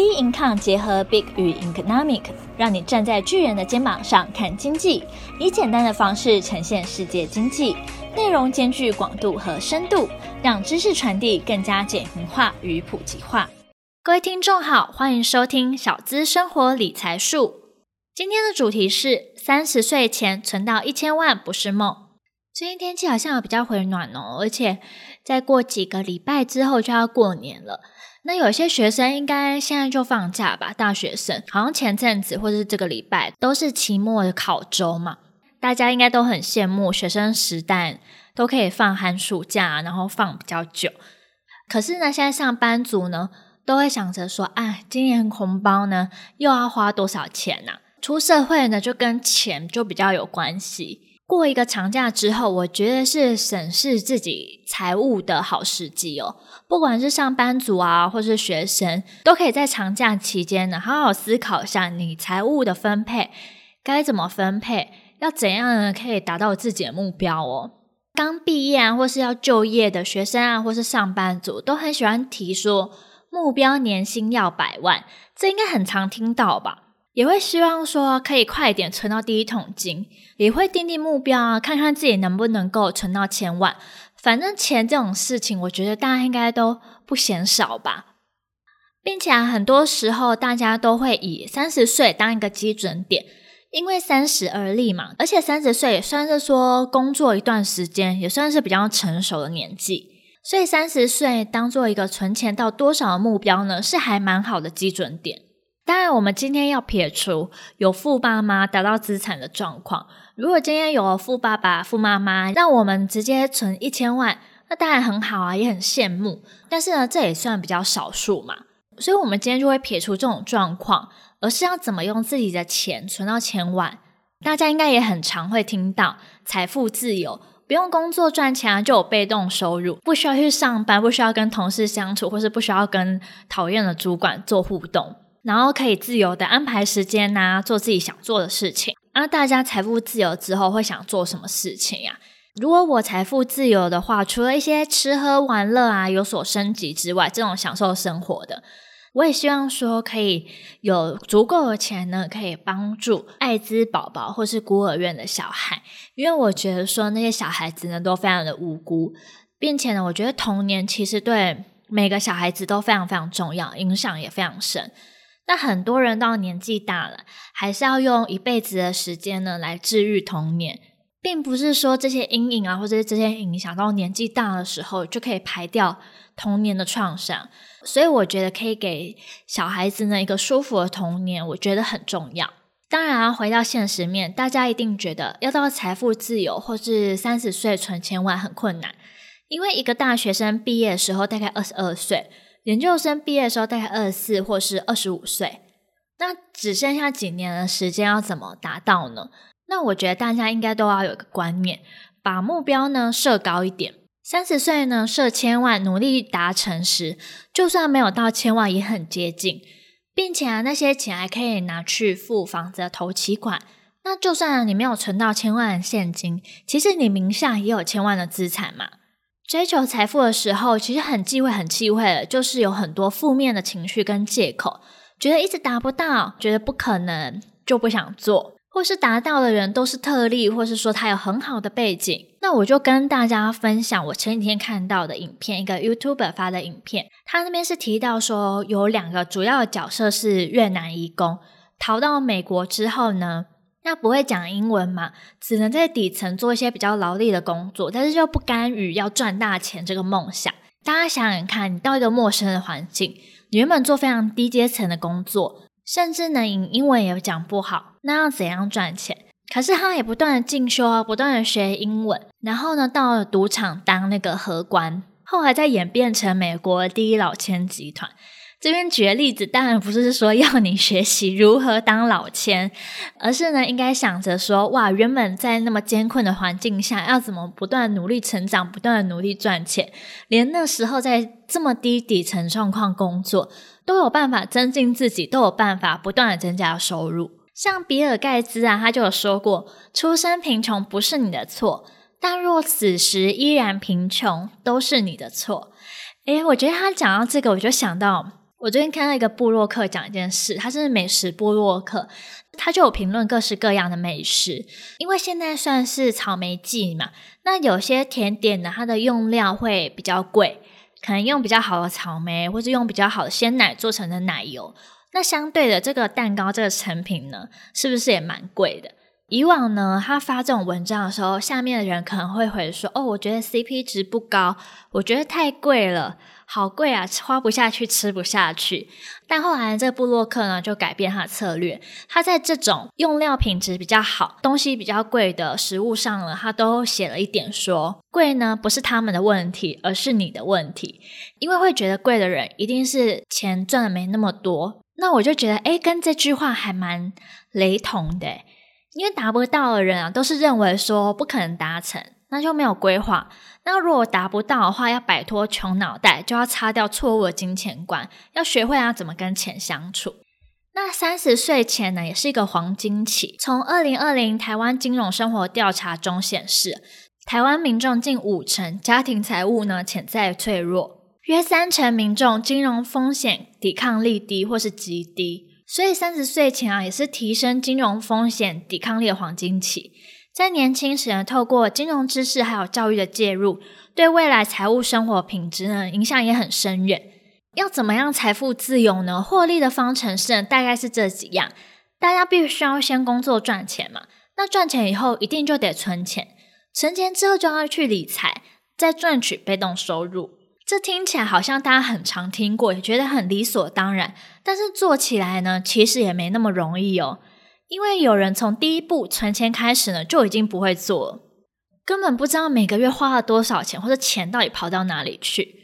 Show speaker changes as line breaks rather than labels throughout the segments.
B Income 结合 Big 与 Economic，让你站在巨人的肩膀上看经济，以简单的方式呈现世界经济，内容兼具广度和深度，让知识传递更加简明化与普及化。各位听众好，欢迎收听小资生活理财术。今天的主题是三十岁前存到一千万不是梦。最近天气好像有比较回暖哦，而且再过几个礼拜之后就要过年了。那有些学生应该现在就放假吧？大学生好像前阵子或者是这个礼拜都是期末的考周嘛，大家应该都很羡慕学生时代都可以放寒暑假，然后放比较久。可是呢，现在上班族呢都会想着说，哎，今年红包呢又要花多少钱呢？出社会呢就跟钱就比较有关系。过一个长假之后，我觉得是审视自己财务的好时机哦。不管是上班族啊，或是学生，都可以在长假期间呢，好好思考一下你财务的分配该怎么分配，要怎样呢可以达到自己的目标哦。刚毕业啊，或是要就业的学生啊，或是上班族，都很喜欢提说目标年薪要百万，这应该很常听到吧。也会希望说可以快一点存到第一桶金，也会订定目标啊，看看自己能不能够存到千万。反正钱这种事情，我觉得大家应该都不嫌少吧。并且啊，很多时候大家都会以三十岁当一个基准点，因为三十而立嘛，而且三十岁也算是说工作一段时间，也算是比较成熟的年纪，所以三十岁当做一个存钱到多少的目标呢，是还蛮好的基准点。当然，我们今天要撇除有富爸妈达到资产的状况。如果今天有富爸爸、富妈妈，让我们直接存一千万，那当然很好啊，也很羡慕。但是呢，这也算比较少数嘛。所以，我们今天就会撇除这种状况，而是要怎么用自己的钱存到千万。大家应该也很常会听到财富自由，不用工作赚钱啊，就有被动收入，不需要去上班，不需要跟同事相处，或是不需要跟讨厌的主管做互动。然后可以自由的安排时间呐、做自己想做的事情。那大家财富自由之后会想做什么事情呀？如果我财富自由的话，除了一些吃喝玩乐啊有所升级之外，这种享受生活的，我也希望说可以有足够的钱呢，可以帮助艾滋宝宝或是孤儿院的小孩。因为我觉得说那些小孩子呢都非常的无辜，并且呢，我觉得童年其实对每个小孩子都非常非常重要，影响也非常深。那很多人到年纪大了，还是要用一辈子的时间呢来治愈童年，并不是说这些阴影啊，或者这些影响到年纪大的时候就可以排掉童年的创伤。所以我觉得可以给小孩子呢一个舒服的童年，我觉得很重要。当然啊，回到现实面，大家一定觉得要到财富自由或是三十岁存千万很困难，因为一个大学生毕业的时候大概二十二岁。研究生毕业的时候大概二十四或是二十五岁，那只剩下几年的时间要怎么达到呢？那我觉得大家应该都要有个观念，把目标呢设高一点。三十岁呢设千万，努力达成时，就算没有到千万也很接近，并且啊那些钱还可以拿去付房子的头期款。那就算你没有存到千万的现金，其实你名下也有千万的资产嘛。追求财富的时候，其实很忌讳、很忌讳的，就是有很多负面的情绪跟借口，觉得一直达不到，觉得不可能，就不想做，或是达到的人都是特例，或是说他有很好的背景。那我就跟大家分享我前几天看到的影片，一个 YouTuber 发的影片，他那边是提到说有两个主要的角色是越南移工，逃到美国之后呢，那不会讲英文嘛，只能在底层做一些比较劳力的工作，但是又不甘于要赚大钱这个梦想。大家想想看，你到一个陌生的环境，你原本做非常低阶层的工作，甚至呢，你英文也讲不好，那要怎样赚钱？可是他也不断的进修，不断的学英文，然后呢，到了赌场当那个荷官，后来再演变成美国第一老千集团。这边举的例子当然不是说要你学习如何当老千，而是呢，应该想着说，哇，原本在那么艰困的环境下，要怎么不断努力成长，不断努力赚钱，连那时候在这么低底层状况工作，都有办法增进自己，都有办法不断的增加收入。像比尔盖茨啊，他就有说过，出生贫穷不是你的错，但若死时依然贫穷，都是你的错。诶，我觉得他讲到这个，我就想到。我最近看到一个部落客讲一件事，他是美食部落客，他就有评论各式各样的美食。因为现在算是草莓季嘛，那有些甜点呢，它的用料会比较贵，可能用比较好的草莓，或是用比较好的鲜奶做成的奶油。那相对的，这个蛋糕这个成品呢，是不是也蛮贵的？以往呢，他发这种文章的时候，下面的人可能会回说：“哦，我觉得 CP 值不高，我觉得太贵了。”好贵啊，花不下去，吃不下去。但后来这个部落客呢，就改变他的策略。他在这种用料品质比较好、东西比较贵的食物上呢，他都写了一点说：贵呢不是他们的问题，而是你的问题。因为会觉得贵的人，一定是钱赚的没那么多。那我就觉得，诶，跟这句话还蛮雷同的。因为达不到的人啊，都是认为说不可能达成。那就没有规划。那如果达不到的话，要摆脱穷脑袋，就要擦掉错误的金钱观，要学会要怎么跟钱相处。那三十岁前呢，也是一个黄金期。从二零二零台湾金融生活调查中显示，台湾民众近五成家庭财务呢潜在脆弱，约三成民众金融风险抵抗力低或是极低。所以三十岁前啊，也是提升金融风险抵抗力的黄金期。在年轻时呢，透过金融知识还有教育的介入，对未来财务生活品质呢影响也很深远。要怎么样财富自由呢？获利的方程式，大概是这几样：大家必须要先工作赚钱嘛，那赚钱以后一定就得存钱，存钱之后就要去理财，再赚取被动收入。这听起来好像大家很常听过，也觉得很理所当然，但是做起来呢，其实也没那么容易哦。因为有人从第一步存钱开始呢，就已经不会做了，根本不知道每个月花了多少钱，或者钱到底跑到哪里去。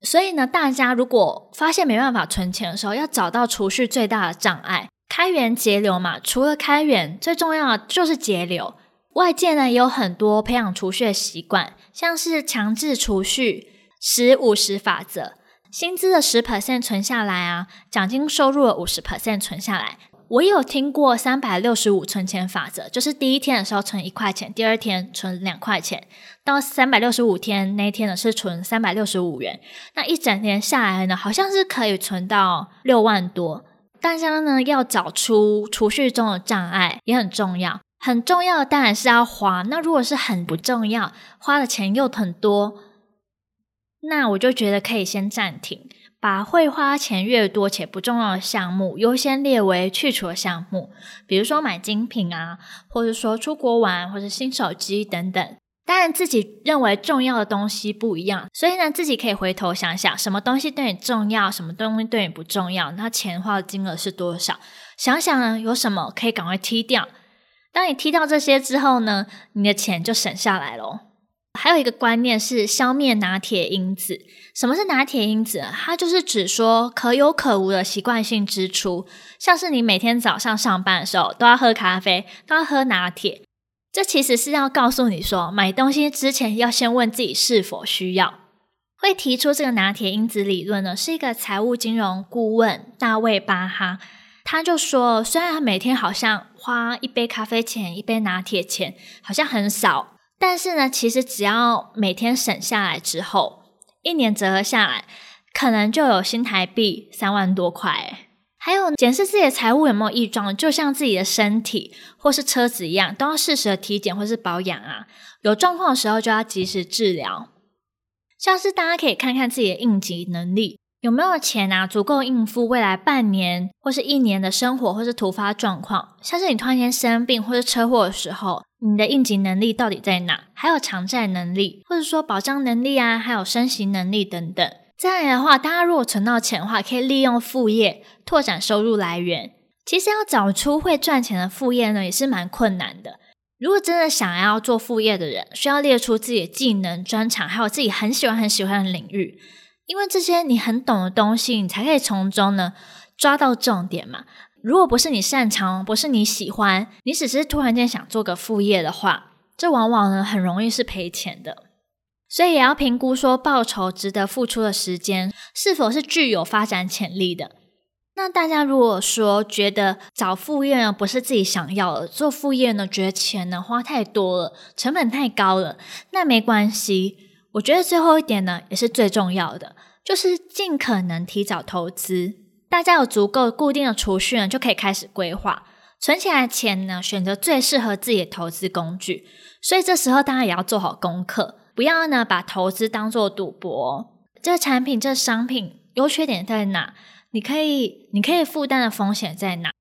所以呢，大家如果发现没办法存钱的时候，要找到储蓄最大的障碍，开源节流嘛。除了开源，最重要的就是节流。外界呢也有很多培养储蓄的习惯，像是强制储蓄、十五十法则，薪资的十 percent 存下来啊，奖金收入的五十 percent 存下来。我有听过三百六十五存钱法则，就是第一天的时候存一块钱，第二天存两块钱，到三百六十五天那一天呢是存三百六十五元，那一整年下来呢，好像是可以存到六万多。大家呢要找出储蓄中的障碍也很重要，很重要的当然是要花。那如果是很不重要，花的钱又很多，那我就觉得可以先暂停。把会花钱越多且不重要的项目优先列为去除的项目，比如说买精品啊，或者说出国玩，或者新手机等等。当然自己认为重要的东西不一样，所以呢，自己可以回头想想，什么东西对你重要，什么东西对你不重要，那钱花的金额是多少？想想呢，有什么可以赶快踢掉。当你踢掉这些之后呢，你的钱就省下来咯。还有一个观念是消灭拿铁因子。什么是拿铁因子？它就是指说可有可无的习惯性支出，像是你每天早上上班的时候都要喝咖啡，都要喝拿铁。这其实是要告诉你说，买东西之前要先问自己是否需要。会提出这个拿铁因子理论呢，是一个财务金融顾问大卫巴哈。他就说，虽然他每天好像花一杯咖啡钱、一杯拿铁钱好像很少。但是呢，其实只要每天省下来之后，一年折合下来，可能就有新台币三万多块。还有检视自己的财务有没有异状，就像自己的身体或是车子一样，都要适时的体检或是保养啊。有状况的时候就要及时治疗。像是大家可以看看自己的应急能力。有没有钱啊？足够应付未来半年或是一年的生活，或是突发状况，像是你突然间生病或是车祸的时候，你的应急能力到底在哪？还有偿债能力，或者说保障能力啊，还有升息能力等等。再来的话，大家如果存到钱的话，可以利用副业拓展收入来源。其实要找出会赚钱的副业呢，也是蛮困难的。如果真的想要做副业的人，需要列出自己的技能、专长，还有自己很喜欢、很喜欢的领域。因为这些你很懂的东西，你才可以从中呢抓到重点嘛。如果不是你擅长，不是你喜欢，你只是突然间想做个副业的话，这往往呢很容易是赔钱的。所以也要评估说报酬值得付出的时间是否是具有发展潜力的。那大家如果说觉得找副业呢不是自己想要的，做副业呢觉得钱呢花太多了，成本太高了，那没关系。我觉得最后一点呢，也是最重要的，就是尽可能提早投资。大家有足够固定的储蓄呢，就可以开始规划存起来的钱呢，选择最适合自己的投资工具。所以这时候当然也要做好功课，不要呢把投资当做赌博。这产品、这商品优缺点在哪？你可以，你可以负担的风险在哪？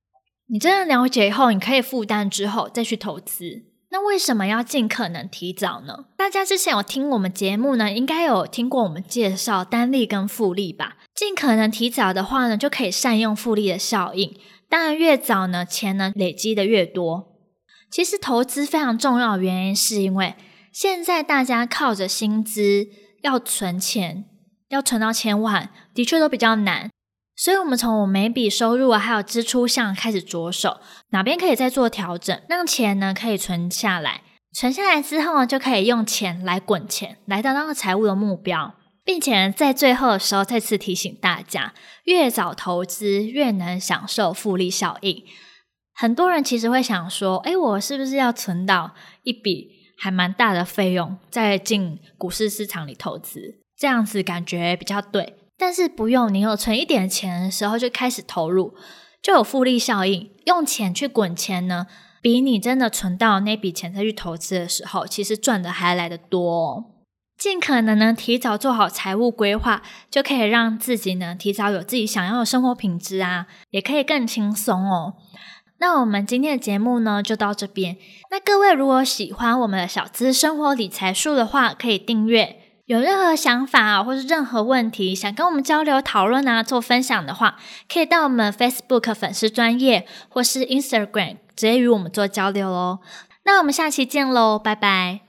你真的了解以后，你可以负担之后再去投资。那为什么要尽可能提早呢？大家之前有听我们节目呢，应该有听过我们介绍单利跟复利吧？尽可能提早的话呢，就可以善用复利的效应。当然，越早呢，钱呢累积的越多。其实投资非常重要的原因，是因为现在大家靠着薪资要存钱，要存到千万，的确都比较难。所以，我们从我每笔收入啊，还有支出项开始着手，哪边可以再做调整，让钱呢可以存下来。存下来之后呢，就可以用钱来滚钱，来达到财务的目标。并且在最后的时候，再次提醒大家，越早投资，越能享受复利效应。很多人其实会想说，哎，我是不是要存到一笔还蛮大的费用，再进股市市场里投资？这样子感觉比较对。但是不用，你有存一点钱的时候就开始投入，就有复利效应。用钱去滚钱呢，比你真的存到那笔钱再去投资的时候，其实赚的还来得多哦。尽可能呢，提早做好财务规划，就可以让自己呢提早有自己想要的生活品质啊，也可以更轻松哦。那我们今天的节目呢就到这边。那各位如果喜欢我们的小资生活理财术的话，可以订阅。有任何想法啊，或是任何问题想跟我们交流讨论啊，做分享的话，可以到我们 Facebook 粉丝专业或是 Instagram 直接与我们做交流哦。那我们下期见喽，拜拜。